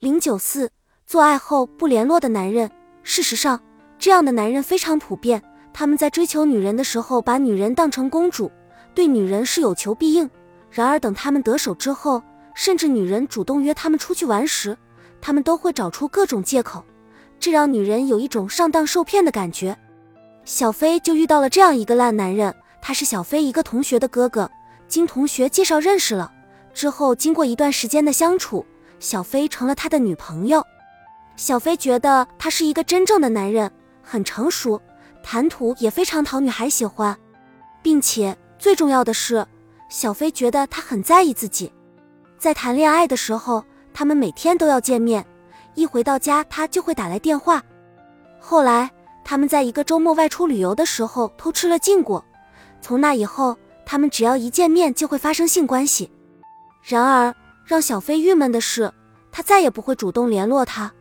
零九四，做爱后不联络的男人。事实上，这样的男人非常普遍。他们在追求女人的时候，把女人当成公主，对女人是有求必应。然而，等他们得手之后，甚至女人主动约他们出去玩时，他们都会找出各种借口，这让女人有一种上当受骗的感觉。小飞就遇到了这样一个烂男人，他是小飞一个同学的哥哥，经同学介绍认识了。之后，经过一段时间的相处，小飞成了他的女朋友。小飞觉得他是一个真正的男人，很成熟，谈吐也非常讨女孩喜欢，并且最重要的是，小飞觉得他很在意自己。在谈恋爱的时候，他们每天都要见面，一回到家他就会打来电话。后来，他们在一个周末外出旅游的时候偷吃了禁果，从那以后，他们只要一见面就会发生性关系。然而，让小飞郁闷的是，他再也不会主动联络他，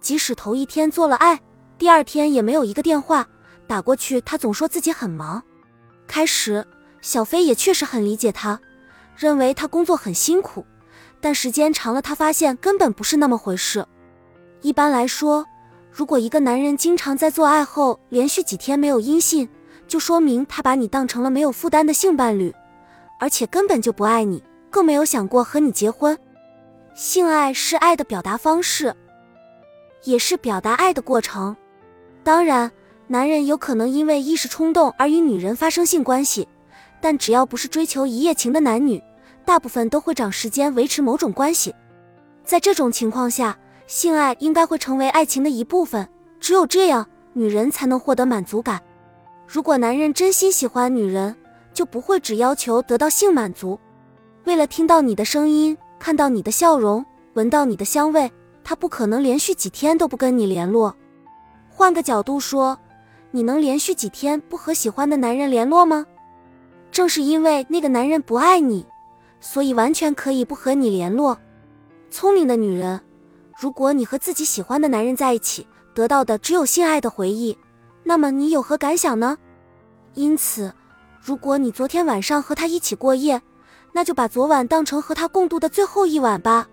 即使头一天做了爱，第二天也没有一个电话打过去。他总说自己很忙。开始，小飞也确实很理解他，认为他工作很辛苦。但时间长了，他发现根本不是那么回事。一般来说，如果一个男人经常在做爱后连续几天没有音信，就说明他把你当成了没有负担的性伴侣，而且根本就不爱你。更没有想过和你结婚。性爱是爱的表达方式，也是表达爱的过程。当然，男人有可能因为一时冲动而与女人发生性关系，但只要不是追求一夜情的男女，大部分都会长时间维持某种关系。在这种情况下，性爱应该会成为爱情的一部分。只有这样，女人才能获得满足感。如果男人真心喜欢女人，就不会只要求得到性满足。为了听到你的声音，看到你的笑容，闻到你的香味，他不可能连续几天都不跟你联络。换个角度说，你能连续几天不和喜欢的男人联络吗？正是因为那个男人不爱你，所以完全可以不和你联络。聪明的女人，如果你和自己喜欢的男人在一起，得到的只有性爱的回忆，那么你有何感想呢？因此，如果你昨天晚上和他一起过夜，那就把昨晚当成和他共度的最后一晚吧。